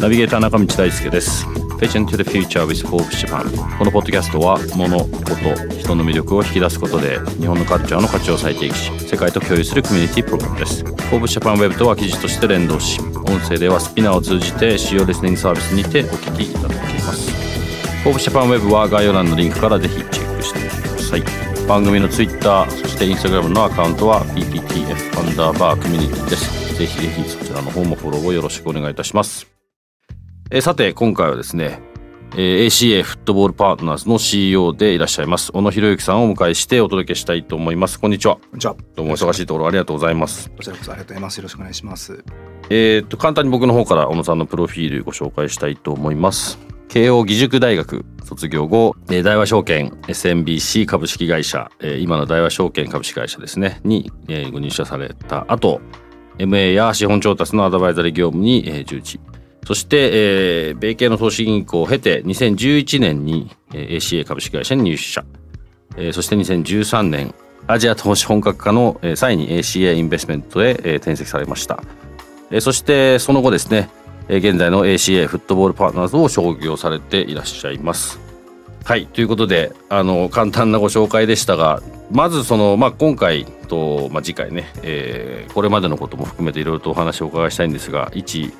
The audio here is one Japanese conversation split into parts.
ナビゲーター中道大輔です。Vision to the Future with Forbes Japan このポッドキャストは物事人の魅力を引き出すことで日本のカルチャーの価値を再定義し世界と共有するコミュニティプログラムです。Forbes Japan Web とは記事として連動し音声ではスピナーを通じて主要レスニングサービスにてお聞きいただけます。Forbes Japan Web は概要欄のリンクからぜひチェックしてみてください。番組の Twitter そして Instagram のアカウントは PPTF アンダーバーコミュニティです。ぜひぜひそちらの方もフォローをよろしくお願いいたします。えさて今回はですね、えー、ACA フットボールパートナーズの CEO でいらっしゃいます小野博之さんをお迎えしてお届けしたいと思います。こんにちは。こんにちは。どうも忙しいところありがとうございます。こちらこそありがとうございます。よろしくお願いします。えー、っと簡単に僕の方から小野さんのプロフィールご紹介したいと思います慶應義塾大学卒業後大和証券 SMBC 株式会社今の大和証券株式会社ですねにご入社された後 MA や資本調達のアドバイザリー業務に従事。そして、えー、米系の投資銀行を経て2011年に、えー、ACA 株式会社に入社、えー、そして2013年アジア投資本格化の、えー、際に ACA インベストメントへ、えー、転籍されました、えー、そしてその後ですね、えー、現在の ACA フットボールパートナーズを創業されていらっしゃいますはいということであの簡単なご紹介でしたがまずその、まあ、今回と、まあ、次回ね、えー、これまでのことも含めていろいろとお話をお伺いしたいんですが一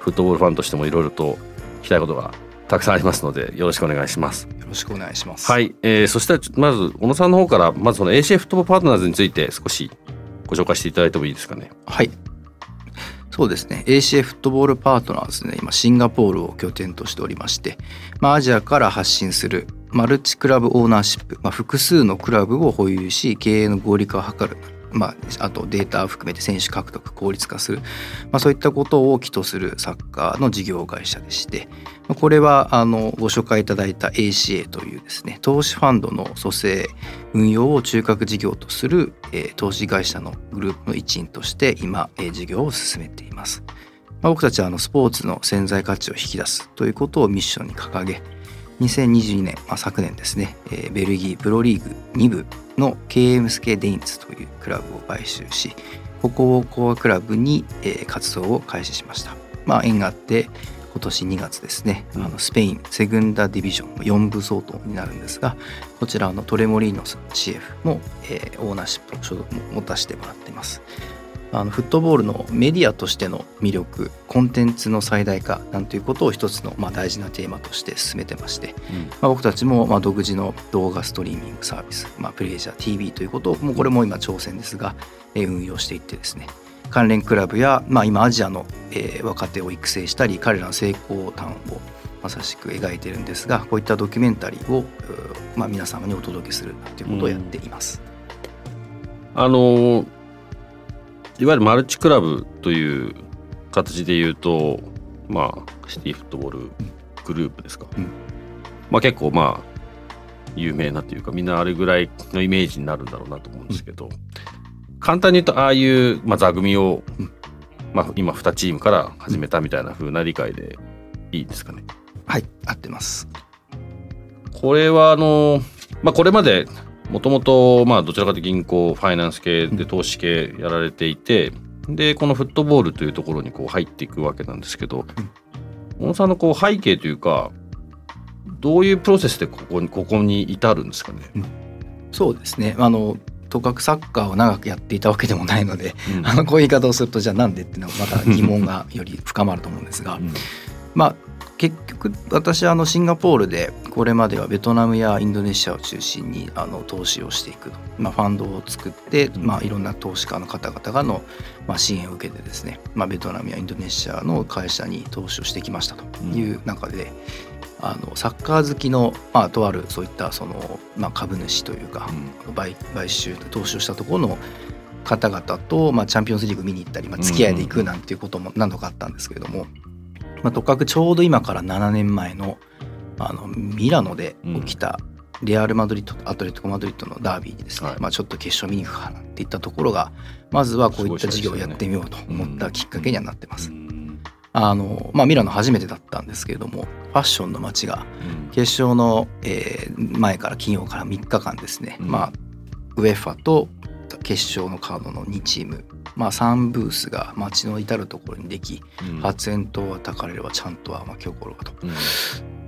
フットボールファンとしてもいろいろと聞きたいことがたくさんありますのでよろしくお願いします。よろしくお願いします。はい、えー、そしたらまず小野さんの方からまずその ACA フットボールパートナーズについて少しご紹介していただいてもいいですかね。はい。そうですね。ACA フットボールパートナーズね今シンガポールを拠点としておりまして、まあ、アジアから発信するマルチクラブオーナーシップ、まあ、複数のクラブを保有し経営の合理化を図る。まあ、あとデータを含めて選手獲得効率化する、まあ、そういったことを起とするサッカーの事業会社でしてこれはあのご紹介いただいた ACA というですね投資ファンドの蘇生運用を中核事業とする、えー、投資会社のグループの一員として今、えー、事業を進めています。まあ、僕たちはあのスポーツの潜在価値を引き出すということをミッションに掲げ2022年、まあ、昨年ですね、えー、ベルギープロリーグ2部の KMSK デインツというクラブを買収しここをコアクラブに、えー、活動を開始しました。まあ、縁があって今年2月ですね、あのスペインセグンダディビジョン4部相当になるんですがこちらのトレモリーノス CF も、えー、オーナーシップを持たせてもらっています。あのフットボールのメディアとしての魅力コンテンツの最大化なんていうことを一つのまあ大事なテーマとして進めてまして、うん、まあ、僕たちもまあ独自の動画ストリーミングサービス、まあ、プレイジャー TV ということをもうこれも今挑戦ですが、え運用していってですね。関連クラブや、まあ、今アジアの、え若手を育成したり彼らの成功談をまさしく描いてるんですがこういったドキュメンタリーを、まあ、皆様にお届けするということをやっています。うん、あのーいわゆるマルチクラブという形で言うとまあシティフットボールグループですか、うん、まあ結構まあ有名なというかみんなあれぐらいのイメージになるんだろうなと思うんですけど、うん、簡単に言うとああいう、まあ、座組を、うん、まあ、今2チームから始めたみたいな風な理解でいいですかね。はい合ってます。これはあの、まあ、これまでもともとまあどちらかというと銀行ファイナンス系で投資系やられていて、うん、でこのフットボールというところにこう入っていくわけなんですけど、小、う、野、ん、さんのこう背景というかどういうプロセスでここにここに至るんですかね、うん、そうですね。あのとかくサッカーを長くやっていたわけでもないので、うん、あのこういう言い方をするとじゃあなんでっていうのはまた疑問がより深まると思うんですが、まあ結局私はあのシンガポールでこれまではベトナムやインドネシアを中心にあの投資をしていく、まあ、ファンドを作って、まあ、いろんな投資家の方々がの、まあ、支援を受けてですね、まあ、ベトナムやインドネシアの会社に投資をしてきましたという中で、あのサッカー好きの、まあ、とあるそういったその、まあ、株主というか、買買収投資をしたところの方々と、まあ、チャンピオンズリーグ見に行ったり、まあ、付き合いで行くなんていうことも何度かあったんですけれども、まあ、とかくちょうど今から7年前のあのミラノで起きたレアル・マドリッドとアトレティコ・マドリッドのダービーにですね、はい。まあ、ちょっと決勝見に行くかなっていったところがまずはこういった事業をやってみようと思ったきっかけにはなってます。あのまあ、ミラノ初めてだったんですけれどもファッションの街が決勝の、えー前から金曜から3日間ですね、うん。まあウェファと決勝のカードの2チーム、まあ、3ブースが街の至る所にでき発煙筒はたかれればちゃんとは巻き起こるわと。フ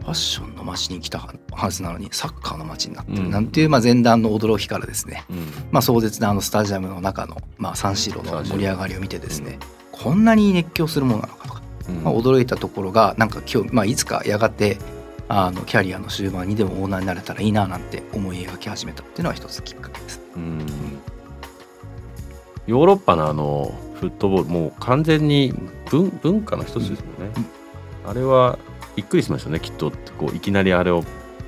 ァッションの街に来たはずなのにサッカーの街になってる。なんていう、まあ、前段の驚きからですね、まあ、壮絶なあのスタジアムの中の、まあ、サンシーロの盛り上がりを見てですね、こんなに熱狂するものなのかと。か、まあ、驚いたところがなんか今日、まあ、いつかやがてあのキャリアの終盤にでもオーナーになれたらいいななんて思い描き始めたっていうのは一つきっかけです。ヨーロッパのあのフットボールもう完全に文文化の一つですもんね、あれはびっくりしましたねきっと。こういきなりあれを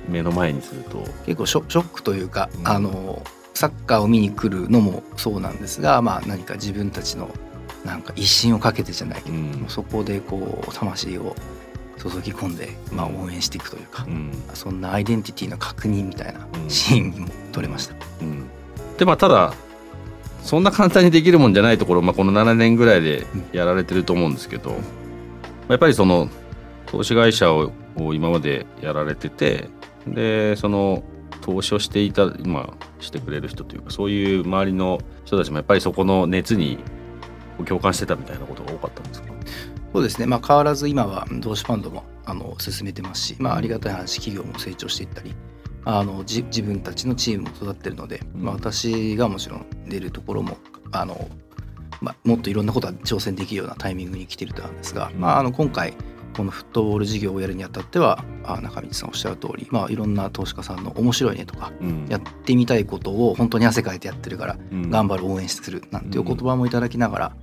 目の前にすると。結構ショショックというか、うん。あのサッカーを見に来るのもそうなんですが、まあ、何か自分たちのなんか一心をかけてじゃないけど、うん。そこでこう魂を注ぎ込んで、まあ、応援していくというか、うん。そんなアイデンティティの確認みたいなうん。シーンにも撮れました。うん。でまあただそんな簡単にできるもんじゃないところ、まあ、この7年ぐらいでやられてると思うんですけど、やっぱりその投資会社を今までやられててでその投資をしていた、まあ、してくれる人というかそういう周りの人たちもやっぱりそこの熱に共感してたみたいなことが多かったんですか？そうですね、まあ、変わらず今は投資ファンドもあの進めてますし、まあ、ありがたい話企業も成長していったりあのじ自分たちのチームも育ってるので、うん。まあ、私がもちろん出るところもあの、まあ、もっといろんなことが挑戦できるようなタイミングに来ているとなんですが、うん。まあ、あの今回このフットボール事業をやるにあたってはあ中道さんおっしゃる通り、まあ、いろんな投資家さんの面白いねとかうん。やってみたいことを本当に汗かいてやってるからうん。頑張る応援するなんていうお言葉もいただきながら、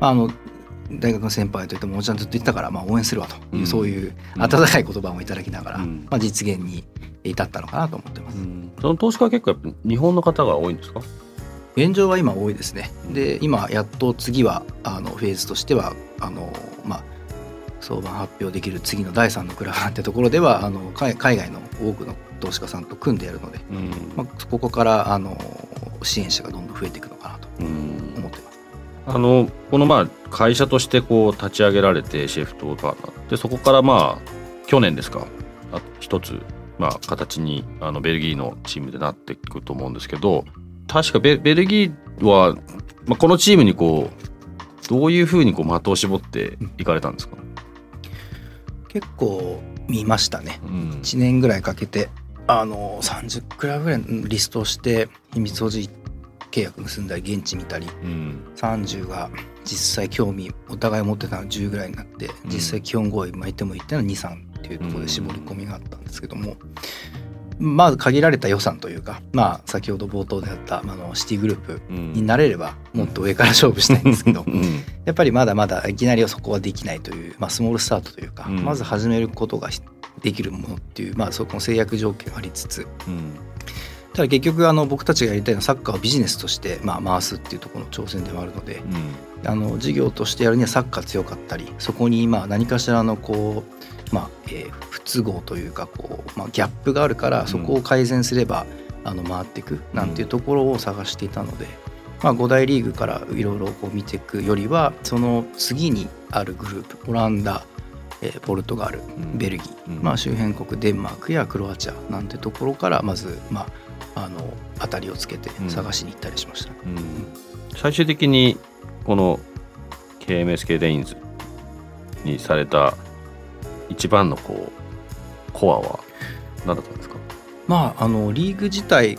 まあ、あの大学の先輩といってもおじちゃんずっと言ってたから、まあ、応援するわという、うん。そういううん温かい言葉もいただきながら、うん。まあ、実現に至ったのかなと思ってます。うんその投資家は結構やっぱ日本の方が多いんですか？現状は今多いですね。で今やっと次はあのフェーズとしてはあの、まあ、相場発表できる次の第3のクラブなんてところではあの海海外の多くの投資家さんと組んでやるので、うんまあ、ここからあの支援者がどんどん増えていくのかなとうん思ってます。あのこのまあ会社としてこう立ち上げられてシェフトパートナーでそこからまあ去年ですか？あ一つまあ形にあのベルギーのチームでなっていくと思うんですけど確かベベルギーは、まあ、このチームにこうどういうふうにこう的を絞っていかれたんですか、結構見ましたね。うん。1年ぐらいかけてあの30クラブぐらいのリストをして秘密保持契約結んだり現地見たりうん。30が実際興味お互い持ってたのが10ぐらいになってうん実際基本合意巻いてもいったのは23っていうところで絞り込みがあったんですけども、まず限られた予算というかまあ先ほど冒頭であったあのシティグループうん。になれればもっと上から勝負したいんですけどうん。やっぱりまだまだいきなりはそこはできないという、まあ、スモールスタートというか、うん。まず始めることができるものっていう、まあ、そこの制約条件がありつつうん。ただ結局あの僕たちがやりたいのはサッカーをビジネスとして、まあ、回すっていうところの挑戦ではあるのであの事業としてやるにはサッカー強かったりそこにまあ何かしらのこう、まあえー不都合というかこう、まあ、ギャップがあるからそこを改善すれば、あの回っていくなんていうところを探していたので、まあ、5大リーグからいろいろこう見ていくよりはその次にあるグループオランダ、えーポルトガルうん。ベルギー、うん。まあ、周辺国デンマークやクロアチアなんてところからまず、まあ、あの当たりをつけて探しに行ったりしました。うん。最終的にこの KMSK レインズにされた一番のこうコアは何だったんですか？まああのリーグ自体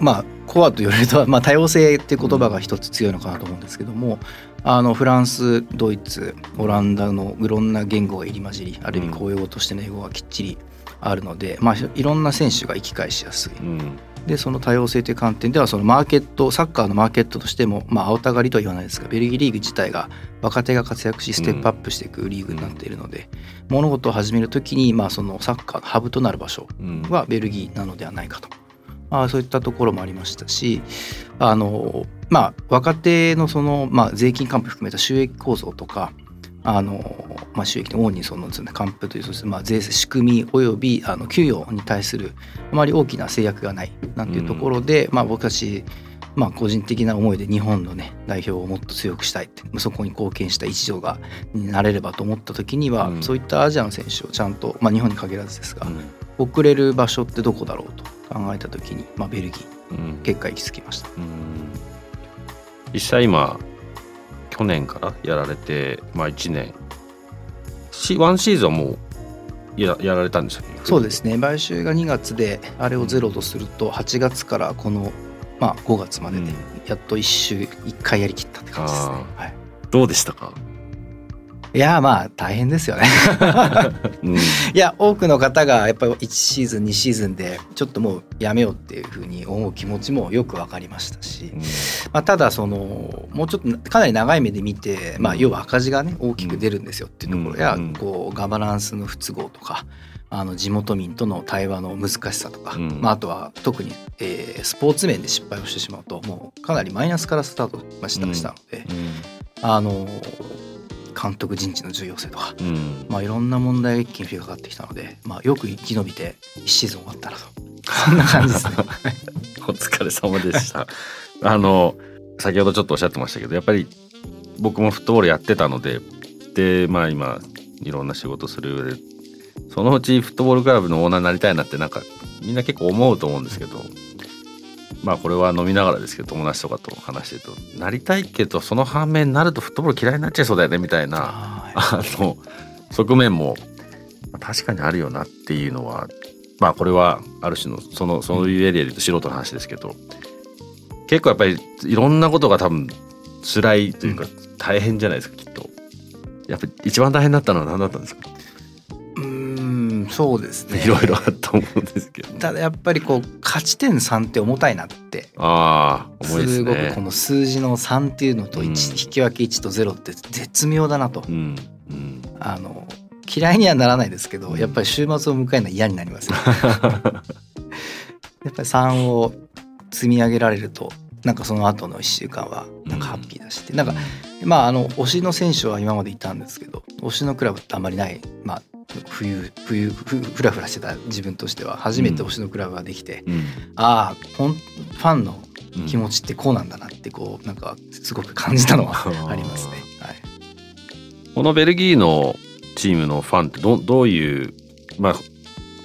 まあコアと言われると、まあ、多様性って言葉が一つ強いのかなと思うんですけども、あのフランスドイツオランダのいろんな言語が入り混じりある意味公用語としての英語がきっちりあるので、まあ、いろんな選手が行き返しやすい。うんでその多様性という観点ではそのマーケットサッカーのマーケットとしてもまあ青たがりとは言わないですがベルギーリーグ自体が若手が活躍しステップアップしていくリーグになっているので、物事を始めるときにまあそのサッカーのハブとなる場所うん。はベルギーなのではないかと、まあ、そういったところもありましたしあのまあ若手のその、まあ、税金還付含めた収益構造とかあの、まあ、収益の主にそのです、ね、還付というそしてまあ税制仕組みおよびあの給与に対するあまり大きな制約がないなんていうところで、まあ、僕たちまあ、個人的な思いで日本のね代表をもっと強くしたいってそこに貢献した一助がになれればと思った時には、うん、そういったアジアの選手をちゃんと、まあ、日本に限らずですが、うん、送れる場所ってどこだろうと考えた時に、まあ、ベルギー結果行き着きました、うん、実際今去年からやられて、まあ、1年。ワンシーズンはもうややられたんですよそうですね。買収が2月であれをゼロとすると8月からこのまあ、5月まででやっと1週1回やりきったって感じですね。はい、どうでしたか？いやまあ大変ですよね。うん、いや多くの方がやっぱり1シーズン2シーズンでちょっともうやめようっていうふうに思う気持ちもよく分かりましたし、うん、まあ、ただそのもうちょっとかなり長い目で見て、まあ、要は赤字がね大きく出るんですよっていうところ。や、こうガバナンスの不都合とかあの地元民との対話の難しさとか、うん、まあ、あとは特に、えー、スポーツ面で失敗をしてしまうともうかなりマイナスからスタートしたしたので、うん、あの監督人事の重要性とか、うん、まあ、いろんな問題が一気に降りかかってきたので、まあ、よく生き延びて1シーズン終わったなと。そんな感じですね。お疲れ様でした。あの先ほどちょっとおっしゃってましたけどやっぱり僕もフットボールやってたのででまあ今いろんな仕事する上でそのうちフットボールクラブのオーナーになりたいなってなんかみんな結構思うと思うんですけどまあこれは飲みながらですけど友達とかと話してるとなりたいけどその反面になるとフットボール嫌いになっちゃいそうだよねみたいな あの側面も確かにあるよなっていうのはまあこれはある種のそのそういうエリアで言うと素人の話ですけど結構やっぱりいろんなことが多分辛いというか大変じゃないですかきっと。やっぱり一番大変だったのは何だったんですか？そうですね。いろいろあると思うんですけど、ただやっぱりこう勝ち点3って重たいなって。あ重いです、ね、すごくこの数字の3っていうのと1、うん、引き分け1と0って絶妙だなと、うんうん、あの嫌いにはならないですけど、やっぱり週末を迎えるのは嫌になります、ね、やっぱり3を積み上げられるとなんかその後の1週間はなんかハッピーだし、うん、なんかまああの推しの選手は今までいたんですけど推しのクラブってあんまりない。まあ冬冬ふらふらしてた自分としては初めて推しのクラブができて、うん、ああファンの気持ちってこうなんだなってこうなんかすごく感じたのはありますね。はい、このベルギーのチームのファンってどどういうまあ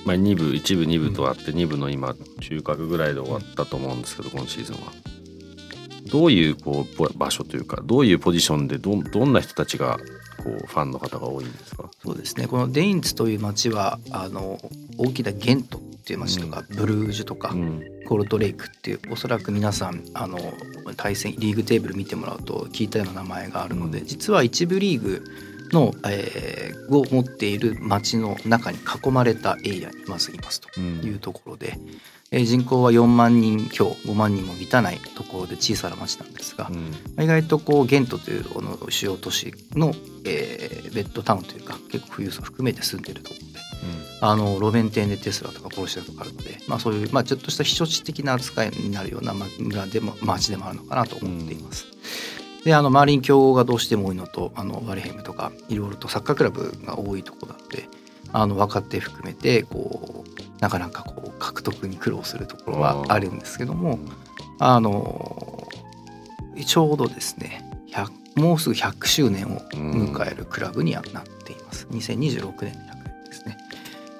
まあ、2部1部2部とあって、2部の今中核ぐらいで終わったと思うんですけど今シーズンは。どういうこう場所というかどういうポジションでどどんな人たちがこうファンの方が多いんですか？そうですね。このデインツという町はあの大きなゲントっていう町とか、うん、ブルージュとか、うん、コルトレイクっていうおそらく皆さんあの対戦リーグテーブル見てもらうと聞いたような名前があるので、うん、実は一部リーグの、えー、を持っている町の中に囲まれたエリアにまずいますというところで、えー、人口は4万人強5万人も満たないところで小さな町なんですが、うん、意外とこうゲントというこの主要都市の、えー、ベッドタウンというか結構富裕層含めて住んでるところで、うん、あの路面店でテスラとかポルシェとかあるので、まあ、そういう、まあ、ちょっとした避暑地的な扱いになるような村でも町でもあるのかなと思っています。うん、であの周りに競合がどうしても多いのとあのワレヘムとかいろいろとサッカークラブが多いところなのであの若手含めてこうなかなかこう獲得に苦労するところはあるんですけどもあのちょうどですねもうすぐ100周年を迎えるクラブにはなっています、2026年の100年ですね。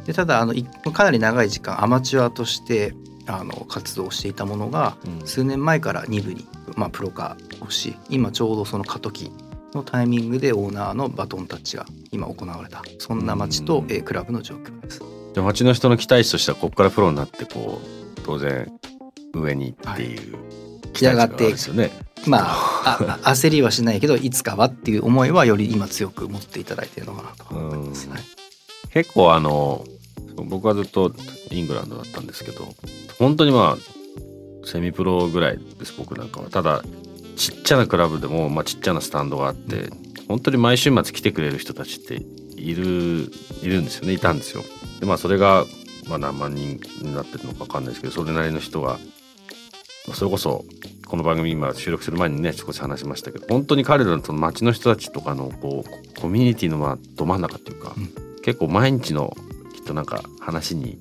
でただあのかなり長い時間アマチュアとしてあの活動していたものが、数年前から2部に、まあ、プロ化をし今ちょうどその過渡期のタイミングでオーナーのバトンタッチが今行われたそんな街と、えクラブの状況です。じゃ町の人の期待値としてはここからプロになってこう当然上にっていう期待値があるんですよね。まああ 焦りはしないけどいつかはっていう思いはより今強く持っていただいてるのかなと。思います、ね、結構あの僕はずっとイングランドだったんですけど本当にまあセミプロぐらいです僕なんかは。ただちっちゃなクラブでも、まあ、ちっちゃなスタンドがあって本当に毎週末来てくれる人たちっているいるんですよねいたんですよ。でまあそれが、まあ、何万人になってるのか分かんないですけどそれなりの人がそれこそこの番組今収録する前にね少し話しましたけど本当に彼らのその町の人たちとかのこうコミュニティのまあど真ん中っていうか、うん結構毎日のきっとなんか話に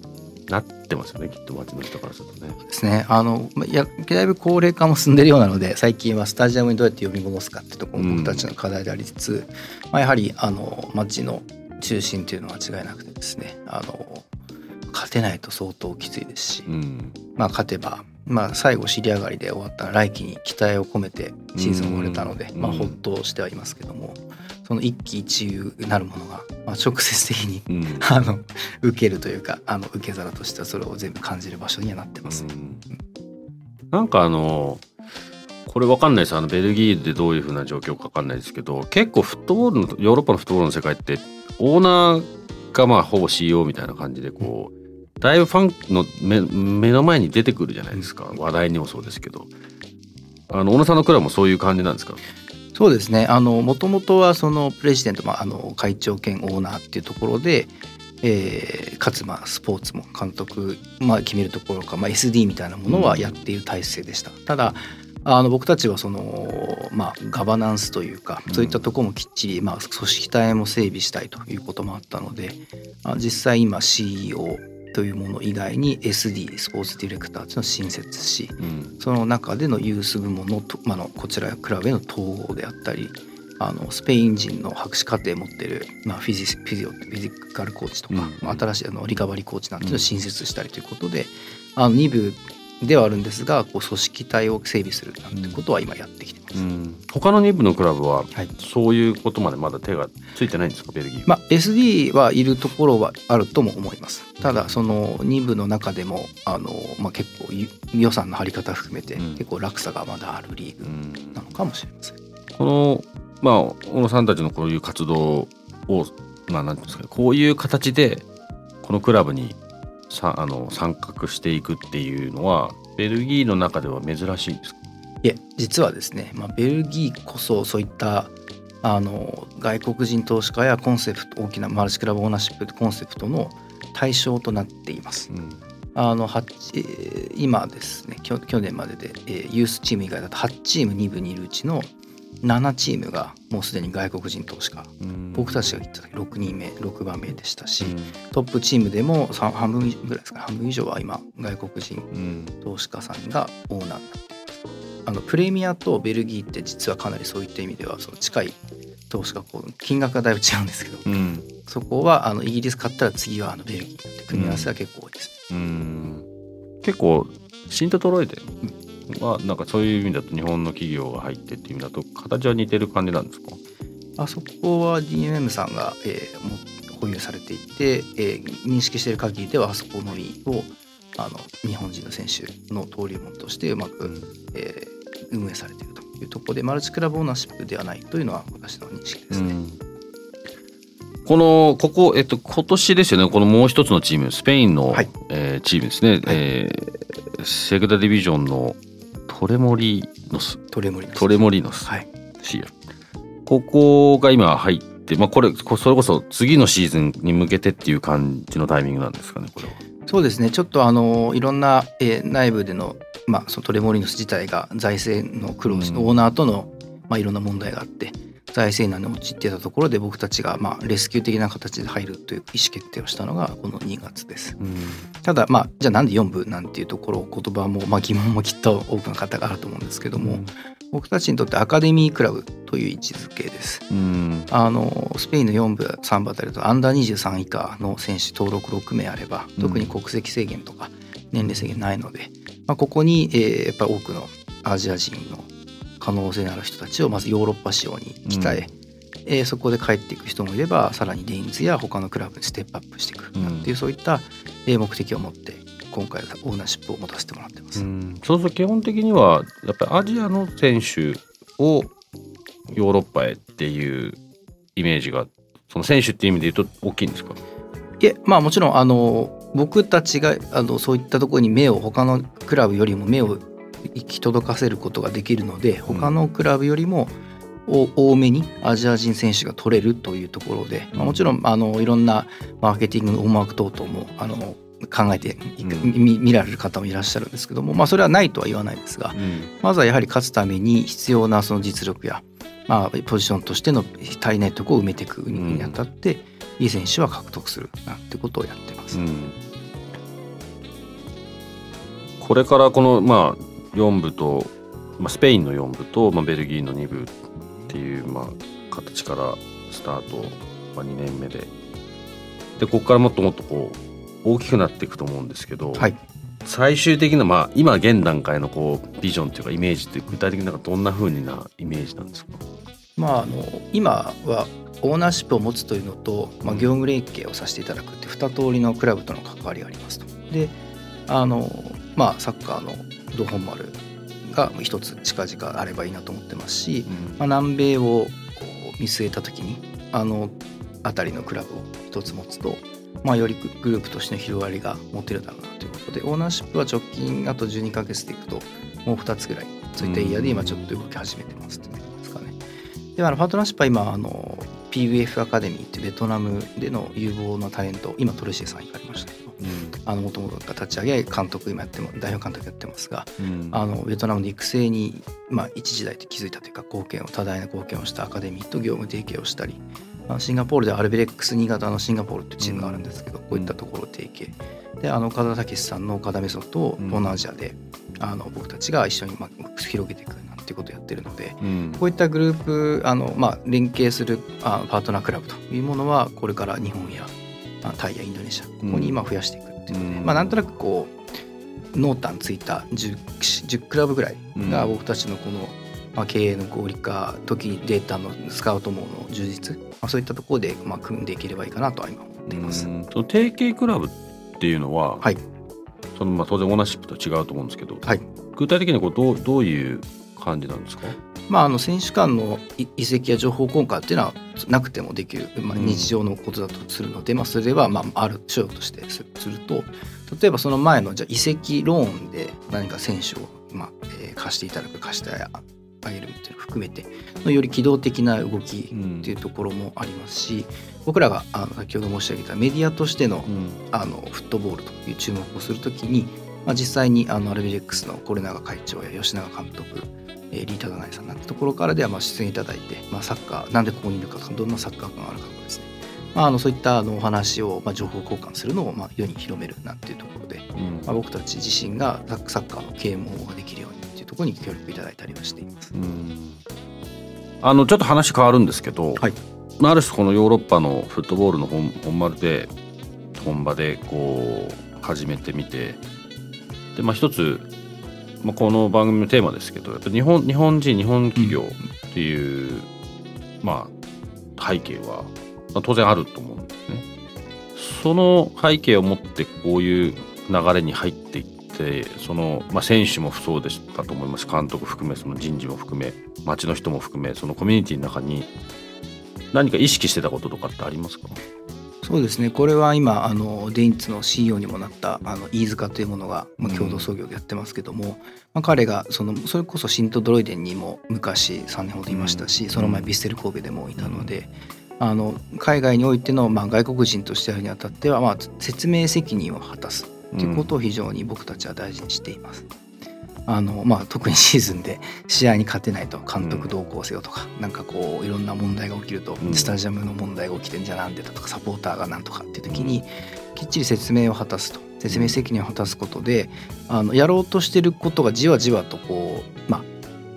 なってますよねきっと町の人からするとね。ですね。あのまあいやだいぶ高齢化も進んでるようなので最近はスタジアムにどうやって呼び戻すかってところも僕たちの課題でありつつ、まあ、やはりあの街の中心っていうのは間違いなくてですねあの勝てないと相当きついですし、うん。まあ、勝てば、まあ、最後尻上がりで終わった来季に期待を込めてシーズンを終えたので、まあ、うん。うんほっとしてはいますけどもその一喜一憂なるものが、まあ、直接的にうん。あの受けるというかあの受け皿としてはそれを全部感じる場所にはなってます。うん。なんかあのこれわかんないです。あのベルギーでどういう風な状況かわかんないですけど結構フットボールのヨーロッパのフットボールの世界ってオーナーがまあほぼ CEO みたいな感じでこうだいぶファンの目目の前に出てくるじゃないですか。話題にもそうですけど。あの小野さんのクラブもそういう感じなんですか？そうですね。あのもともとはそのプレジデント、まあ、あの会長兼オーナーっていうところで、えーかつまあスポーツも監督、まあ、決めるところか、まあ、SD みたいなものはやっている体制でした。ただあの僕たちはその、まあ、ガバナンスというかそういったところもきっちり、まあ、組織体も整備したいということもあったので、まあ、実際今 CEO というもの以外に SD スポーツディレクターっていうのを新設しうん。その中でのユース部門のと、まあ、のこちらクラブへの統合であったりあのスペイン人の博士課程を持ってる、まあ、フィジフィジオフィジカルコーチとか、うんまあ新しいあのリカバリーコーチなんていうのを新設したりということで、あの2部ではあるんですがこう組織体を整備するなんてことは今やってきてます。うん。他の2部のクラブははい。そういうことまでまだ手がついてないんですかベルギー。は、まあ、SD はいるところはあるとも思います。ただその2部の中でもあの、まあ、結構ゆ予算の張り方含めてうん。結構落差がまだあるリーグうん。なのかもしれません。このまあ小野さんたちのこういう活動をまあなんですかねこういう形でこのクラブにさあの参画していくっていうのはベルギーの中では珍しいんですか？いえ実はですね、まあ、ベルギーこそそういったあの外国人投資家やコンセプト大きなマルチクラブオーナーシップコンセプトの対象となっています。あの8えー今ですね去去年までで、えーユースチーム以外だと8チーム2部にいるうちの7チームがもうすでに外国人投資家うん。僕たちが言った時6人目6番目でしたし、うん。トップチームでも三半分ぐらいですか。ね半分以上は今外国人うん。投資家さんがオーナーになってあのプレミアとベルギーって実はかなりそういった意味ではその近い投資家こう金額がだいぶ違うんですけどうん。そこはあのイギリス買ったら次はあのベルギーって組み合わせは結構多いです、うん。結構シントトロイデはなんかそういう意味だと日本の企業が入ってっていう意味だと形は似てる感じなんですか？あそこは DMM さんが、えーも保有されていて、えー認識している限りではあそこのみをあの日本人の選手の登竜門としてうまく、えー運営されているというところでマルチクラブオーナーシップではないというのは私の認識ですね。このここ、えっと、今年ですよね。このもう一つのチームスペインの、はい。えーチームですね、えーセグダディビジョンのトレモリノス。トレモリノス。トレモリノス、はい、シア。ここが今入って、まあ、これこそれこそ次のシーズンに向けてっていう感じのタイミングなんですかねこれは。そうですね。ちょっとあのいろんな、えー内部での,、まあそのトレモリノス自体が財政の苦労し、うん。オーナーとの、まあ、いろんな問題があって財政難に陥っていたところで僕たちが、まあ、レスキュー的な形で入るという意思決定をしたのがこの2月です。ただまあじゃあなんで4部なんていうところ言葉も、まあ、疑問もきっと多くの方があると思うんですけども、僕たちにとってアカデミークラブという位置づけです。うんあのスペインの4部3部あたりだとアンダー23以下の選手登録6名あればうん特に国籍制限とか年齢制限ないので、まあ、ここに、えーやっぱり多くのアジア人の可能性のある人たちをまずヨーロッパ仕様に鍛え、えーそこで帰っていく人もいればさらにレインズや他のクラブにステップアップしていく。なんていう、そういった、えー目的を持って今回オーナーシップを持たせてもらってます。うん。そうすると基本的にはやっぱりアジアの選手をヨーロッパへっていうイメージがその選手っていう意味で言うと大きいんですか？いえまあもちろんあの僕たちがあのそういったところに目を他のクラブよりも目を行き届かせることができるので他のクラブよりもお多めにアジア人選手が取れるというところで、まあ、もちろんあのいろんなマーケティングの思惑等々もあの考えて見見られる方もいらっしゃるんですけども、まあ、それはないとは言わないですがうん。まずはやはり勝つために必要なその実力や、まあ、ポジションとしての足りないところを埋めていくにあたって、いい選手は獲得するなんてことをやってます。うん。これからこのまあ4部と、まあ、スペインの4部と、まあ、ベルギーの2部っていう、まあ、形からスタート、まあ、2年目で。でここからもっともっとこう大きくなっていくと思うんですけど、はい。最終的な、まあ、今現段階のこうビジョンというかイメージって具体的になんかどんな風になイメージなんですか、まあ、あの今はオーナーシップを持つというのと、まあ、業務連携をさせていただくって2通りのクラブとの関わりがありますと。であのまあサッカーのド本丸が一つ近々あればいいなと思ってますし、まあ、南米をこう見据えた時にあの辺りのクラブを一つ持つと、まあ、よりグループとしての広がりが持てるだろうなということでオーナーシップは直近あと12ヶ月でいくともう2つぐらいそういったエリアで今ちょっと動き始めてますってですかね。であのパートナーシップは今あの PVF アカデミーってベトナムでの有望なタレント今トルシエさん行かれました。けどあの元々が立ち上げ監督今やっても代表監督やってますがうん。あのベトナムの育成に、まあ、一時代で築いたというか貢献を多大な貢献をしたアカデミーと業務提携をしたり、まあ、シンガポールではアルベレックス新潟のシンガポールというチームがあるんですけど、こういったところを提携。であの岡田武史さんの岡田メソッドを東南アジアで、あの僕たちが一緒にまあ広げていくなんていうことをやってるのでうん。こういったグループあの、まあ、連携するあパートナークラブというものはこれから日本やあタイやインドネシアここに今増やしていくっていうので、うん。まあ、なんとなくこう濃淡ついた 10, 10クラブぐらいが僕たちのこの、まあ、経営の合理化時にデータのスカウト網の充実、まあ、そういったところで、まあ、組んでいければいいかなとは今思っています。うん。その提携クラブっていうのは、はい。そのまあ当然オーナーシップと違うと思うんですけど、はい。具体的にこうどうどういう感じなんですか、まあ、あの選手間のい移籍や情報交換っていうのはなくてもできる、まあ、うん。日常のことだとするので、まあ、それはまあある手段としてすすると例えばその前のじゃあ移籍ローンで何か選手を、まあえー貸していただく貸してあげるっていうのを含めてのより機動的な動きうんっていうところもありますし僕らがあの先ほど申し上げたメディアとしてのうん。あのフットボールという注目をするときに、まあ、実際にあのアルビレックスのコレナガ会長や吉永監督、えーリータ・ダナイさんなんてところからではまあ出演いただいて、まあ、サッカーなんでここにいるかとかどんなサッカーがあるかとかですね、まあ、あのそういったあのお話を、まあ、情報交換するのをまあ世に広めるなんていうところで、うん。まあ、僕たち自身がサッカーの啓蒙ができるようにっていうところに協力いただいたりはしています。うん。あのちょっと話変わるんですけど、はい。まあある種このヨーロッパのフットボールの本本丸で本場でこう始めてみてでまあ一つ、まあ、この番組のテーマですけどやっぱ日本日本人日本企業っていう、まあ背景は、まあ、当然あると思うんですね。その背景を持ってこういう流れに入っていってその、まあ、選手もそうでしたと思います監督含めその人事も含め町の人も含めそのコミュニティの中に何か意識してたこととかってありますか？そうですね。これは今あのデインツの CEO にもなったあの飯塚というものが、まあ、共同創業でやってますけども、まあ、彼がそのそれこそシントドロイデンにも昔3年ほどいましたし、その前ビステル神戸でもいたので、あの海外においての、まあ、外国人としてやるにあたっては、まあ、説明責任を果たすということを非常に僕たちは大事にしています。あのまあ、特にシーズンで試合に勝てないと監督同行せよとか、なんかこういろんな問題が起きると、うん。スタジアムの問題が起きてんじゃなんでだとかサポーターがなんとかっていう時にきっちり説明を果たすと。説明責任を果たすことであのやろうとしてることがじわじわとこう、まあ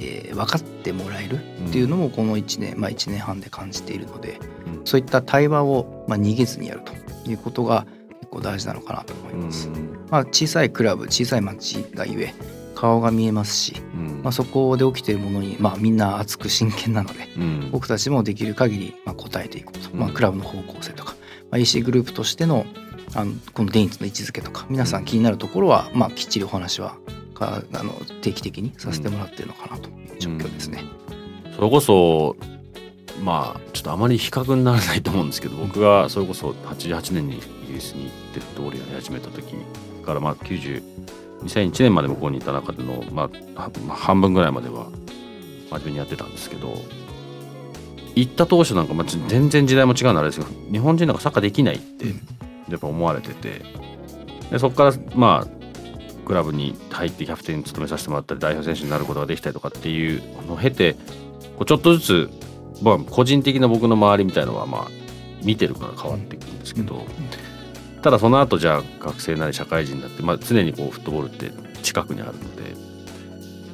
えー分かってもらえるっていうのもこの1年、まあ、1年半で感じているのでうん。そういった対話を、まあ、逃げずにやるということが結構大事なのかなと思います。まあ、小さいクラブ小さい町がゆえ顔が見えますし、うん。まあ、そこで起きているものに、まあ、みんな熱く真剣なのでうん。僕たちもできる限りまあ答えていくこと、まあ、うんクラブの方向性とか、まあ、EC グループとしてのあのこのデインツの位置づけとか皆さん気になるところは、まあ、きっちりお話はかあの定期的にさせてもらってるのかなという状況ですね。それこそまあちょっとあまり比較にならないと思うんですけど僕がそれこそ88年にイギリスに行ってフットボールやり始めた時からまあ90 2001年まで向こうにいた中での、まあ、はまあ半分ぐらいまでは真面目にやってたんですけど行った当初なんか、まあ、ち全然時代も違うのあれですけど日本人なんかサッカーできないってやっぱ思われててでそこからまあクラブに入ってキャプテンに務めさせてもらったり代表選手になることができたりとかっていうのを経てこうちょっとずつ、まあ、個人的な僕の周りみたいのはまあ見てるから変わっていくんですけど、ただその後じゃあ学生なり社会人になって、まあ、常にこうフットボールって近くにあるので、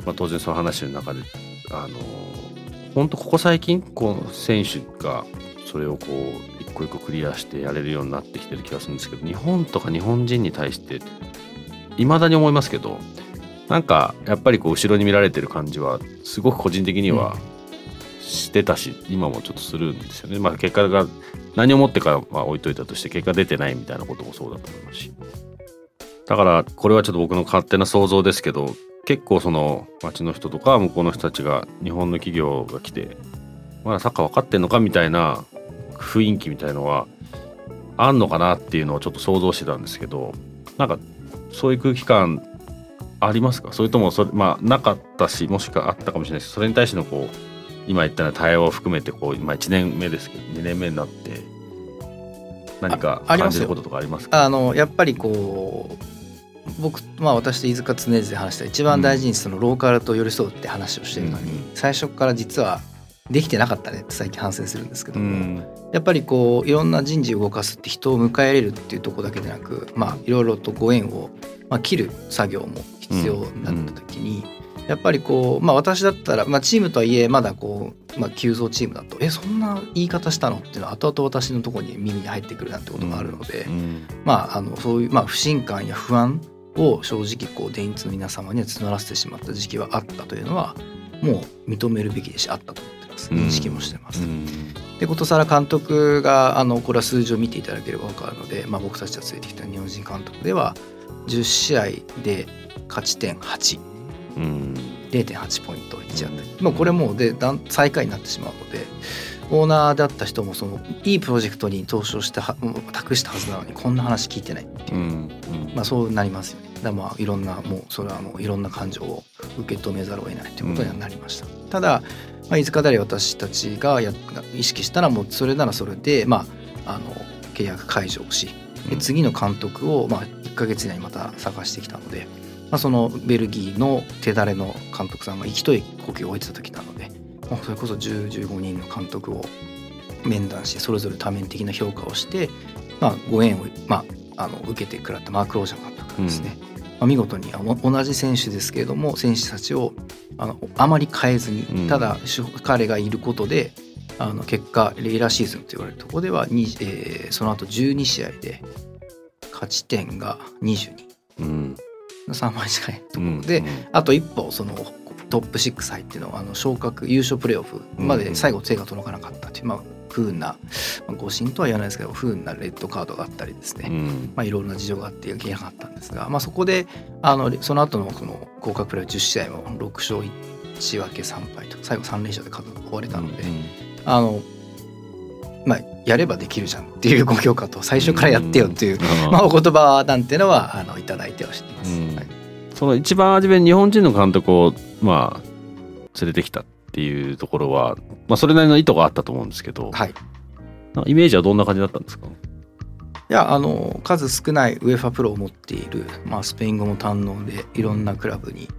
まあ、当然その話の中であの本当ここ最近こう選手がそれをこう一個一個クリアしてやれるようになってきてる気がするんですけど日本とか日本人に対していまだに思いますけどなんかやっぱりこう後ろに見られてる感じはすごく個人的にはしてたし、今もちょっとするんですよね。まあ結果が何をもってかは置いといたとして結果出てないみたいなこともそうだと思いますしだからこれはちょっと僕の勝手な想像ですけど結構その町の人とか向こうの人たちが日本の企業が来てまだサッカー分かってんのかみたいな雰囲気みたいのはあんのかなっていうのをちょっと想像してたんですけどなんかそういう空気感ありますか？それともそれまあなかったしもしくはあったかもしれないしそれに対してのこう今言ったような対応を含めてこう今1年目ですけど2年目になって何か感じることとかありますか？あのやっぱりこう僕まあ私と飯塚常々で話した一番大事にそのローカルと寄り添うって話をしてるのに、うん、最初から実はできてなかったねって最近反省するんですけども、うん、やっぱりこういろんな人事を動かすって人を迎え入れるっていうとこだけでなくまあいろいろとご縁を、まあ、切る作業も必要やっぱりこう、まあ、私だったら、まあ、チームとはいえまだこう、まあ、急増チームだとえそんな言い方したの？っていうのは後々私のところに耳に入ってくるなんてことがあるので、うんうん、まああのそういう、まあ、不信感や不安を正直こう電通の皆様には募らせてしまった時期はあったというのはもう認めるべきでしあったと思ってます。認識もしてます。うん、でことさら監督があのこれは数字を見ていただければ分かるので、まあ、僕たちがついてきた日本人監督では10試合で勝ち点8。うん、0.8ポイント1あったり、まあ、これもうで最下位になってしまうのでオーナーだった人もそのいいプロジェクトに投資をして託したはずなのにこんな話聞いてないっていう、うん。うん、まあ、そうなりますよね。だまあいろんなもうそれはもういろんな感情を受け止めざるを得ないということにはなりました。ただ、まあ、飯塚であり私たちがや意識したらもうそれならそれで、まあ、あの契約解除をし次の監督をまあ1か月以内にまた探してきたので。まあ、そのベルギーの手だれの監督さんが生きとい呼吸を終えてた時なので、まあ、それこそ1015人の監督を面談してそれぞれ多面的な評価をして、まあ、ご縁を、まあ、あの受けてくらったマーク・ロージャー監督がですね、うん、まあ、見事に同じ選手ですけれども選手たちをあのあまり変えずに、ただ彼がいることであの結果レイラーシーズンと言われるところでは、えー、その後12試合で勝ち点が22。うん3枚近いところで、うん。うん、あと一歩そのトップ6入っていうのはあの昇格優勝プレーオフまで最後手が届かなかったという、まあ、不運な、まあ、誤審とは言わないですけど不運なレッドカードがあったりですね、うん、まあ、いろんな事情があっていけなかったんですが、まあ、そこであのその後のこの降格プレー10試合も6勝1分け3敗と最後3連勝で終われたので、うんうん、あのまあ、やればできるじゃんっていうご評価と最初からやってよっていう、うん、まあ、お言葉なんていうのはあのいただいてはしてます、うん。はい、その一番初めに日本人の監督を、まあ、連れてきたっていうところは、まあ、それなりの意図があったと思うんですけど、はい、イメージはどんな感じだったんですか？いやあの数少ないウェファプロを持っている、まあ、スペイン語も堪能でいろんなクラブに、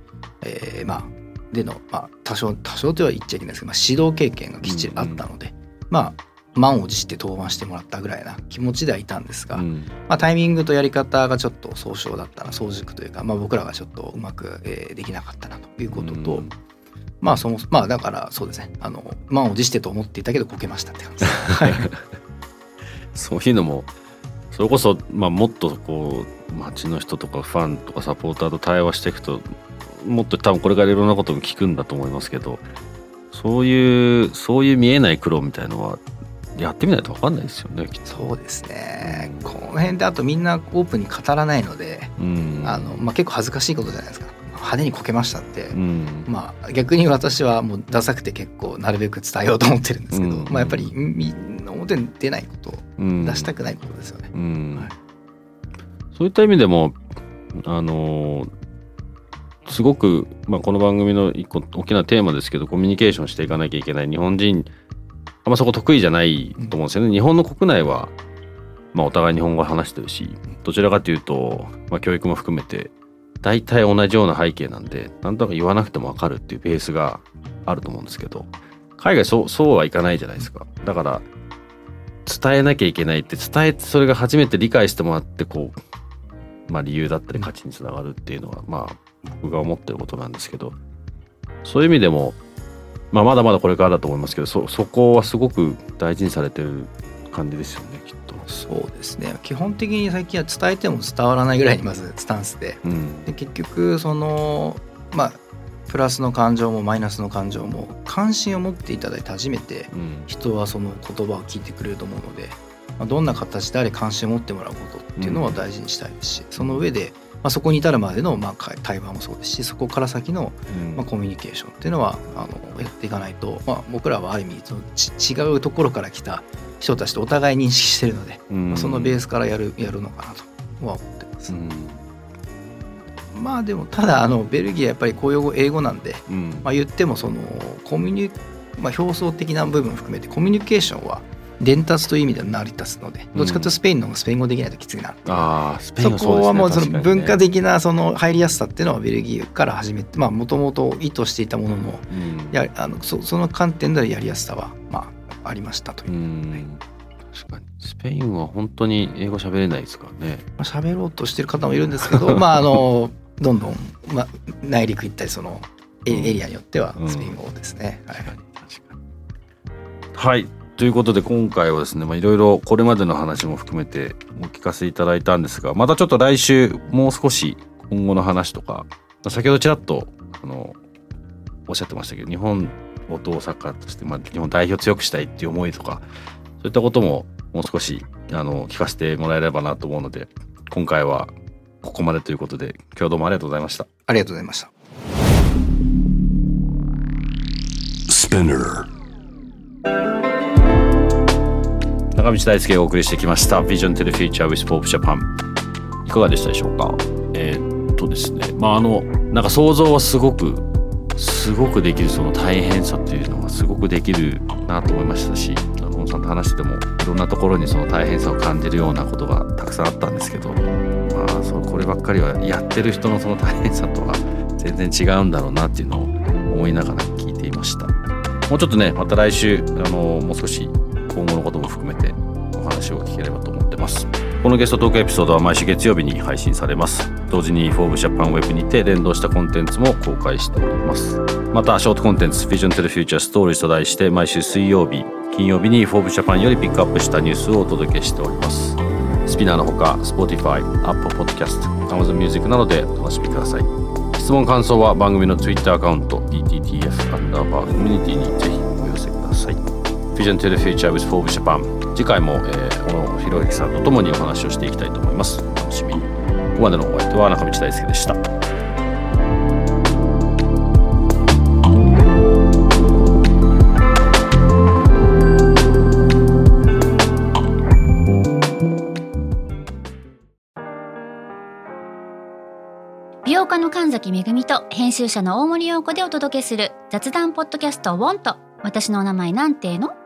えー、まあでの、まあ、多少多少とは言っちゃいけないですけど、まあ、指導経験がきっちりあったので、うんうん、まあ満を持して登板してもらったぐらいな気持ちではいたんですが、うん、まあ、タイミングとやり方がちょっと総称だったな早熟というか、まあ、僕らがちょっとうまく、えー、できなかったなということと、うん、まあそもまあだからそうですね。あの満を持してと思っていたけどこけましたって感じです。はい、そういうのもそれこそ、まあ、もっとこう街の人とかファンとかサポーターと対話していくともっと多分これからいろんなことも聞くんだと思いますけどそういうそういう見えない苦労みたいのはやってみないと分かんないですよねそうですね。この辺であとみんなオープンに語らないので、うん、あのまあ、結構恥ずかしいことじゃないですか。派手にこけましたって、うん、まあ逆に私はもうダサくて結構なるべく伝えようと思ってるんですけど、うん、まあ、やっぱりみ表に出ないこと出したくないことですよね、はい、そういった意味でもあのすごく、まあ、この番組の一個大きなテーマですけどコミュニケーションしていかなきゃいけない日本人あんまそこ得意じゃないと思うんですよね。日本の国内はまあ、お互い日本語話してるしどちらかというと、まあ、教育も含めて大体同じような背景なんでなんとなく言わなくても分かるっていうベースがあると思うんですけど海外そうそうはいかないじゃないですかだから伝えなきゃいけないって伝えてそれが初めて理解してもらってこう、まあ、理由だったり価値につながるっていうのはまあ僕が思ってることなんですけどそういう意味でも、まあ、まだまだこれからだと思いますけどそそこはすごく大事にされてる感じですよねきっと。そうですね。基本的に最近は伝えても伝わらないぐらいにまずスタンスで。うん。で結局そのまあプラスの感情もマイナスの感情も関心を持っていただいて初めてうん。人はその言葉を聞いてくれると思うので、まあ、どんな形であれ関心を持ってもらうことっていうのは大事にしたいですし、その上で、まあ、そこに至るまでのまあ会対話もそうですしそこから先のうん。まあコミュニケーションっていうのはあのやっていかないと、まあ、僕らはある意味そのち違うところから来た人たちとお互い認識してるので、うん。まあそのベースからやるやるのかなとは思ってます。うん。まあでもただあのベルギーはやっぱり公用語英語なんで、うん。まあ、言ってもそのコミュニ、まあ、表層的な部分含めてコミュニケーションは伝達という意味では成り立つのでどっちかというとスペインの方がスペイン語できないときついな、ああスペイそンはそこはもうその文化的なその入りやすさっていうのはベルギーから始めてまあもともと意図していたもののうん。やあのそその観点ではやりやすさはまあありましたという。う、ん。確かに。スペインは本当に英語喋れないですからね。まあ喋ろうとしてる方もいるんですけど まああのどんどん、まあ、内陸行ったりそのエリアによってはうんスペイン語ですね、はい。確かに確かに。はいということで今回はですねまあいろいろこれまでの話も含めてお聞かせいただいたんですがまたちょっと来週もう少し今後の話とかまあ先ほどちらっとあのおっしゃってましたけど日本をどうサッカーとして、まあ、日本代表強くしたいっていう思いとかそういったことももう少しあの聞かせてもらえればなと思うので今回はここまでということで今日はどうもありがとうございました。ありがとうございました Spinner. 中道大輔がお送りしてきました。Vision to the Future with Pop Japan いかがでしたでしょうか？えーっとですね。まああのなんか想像はすごくすごくできるその大変さっていうのがすごくできるなと思いましたしあのさんと話しててもいろんなところにその大変さを感じるようなことがたくさんあったんですけどまあそうこればっかりはやってる人のその大変さとは全然違うんだろうなっていうのを思いながら聞いていました。もうちょっとねまた来週あのもう少し今後のことも含めてお話を聞ければと思ってます。このゲストトークエピソードは毎週月曜日に配信されます。同時に「フォーブジャパンウェブにて連動したコンテンツも公開しております。またショートコンテンツ Vision to the Future Stories と題して毎週水曜日金曜日に Forbes Japan よりピックアップしたニュースをお届けしております。スピナーのほか Spotify、Apple Podcast、Amazon Music などでお楽しみください。質問感想は番組の Twitter アカウント BTTF アンダーバーコミュニティにぜひ Vision to the Future with Forbes Japan 次回も、えー、小野寛幸さんと共にお話をしていきたいと思います。楽しみ。にここまでのお相手は中道大輔でした。美容家の神崎めぐみと編集者の大森洋子でお届けする雑談ポッドキャスト「ウォンと私のお名前なんての?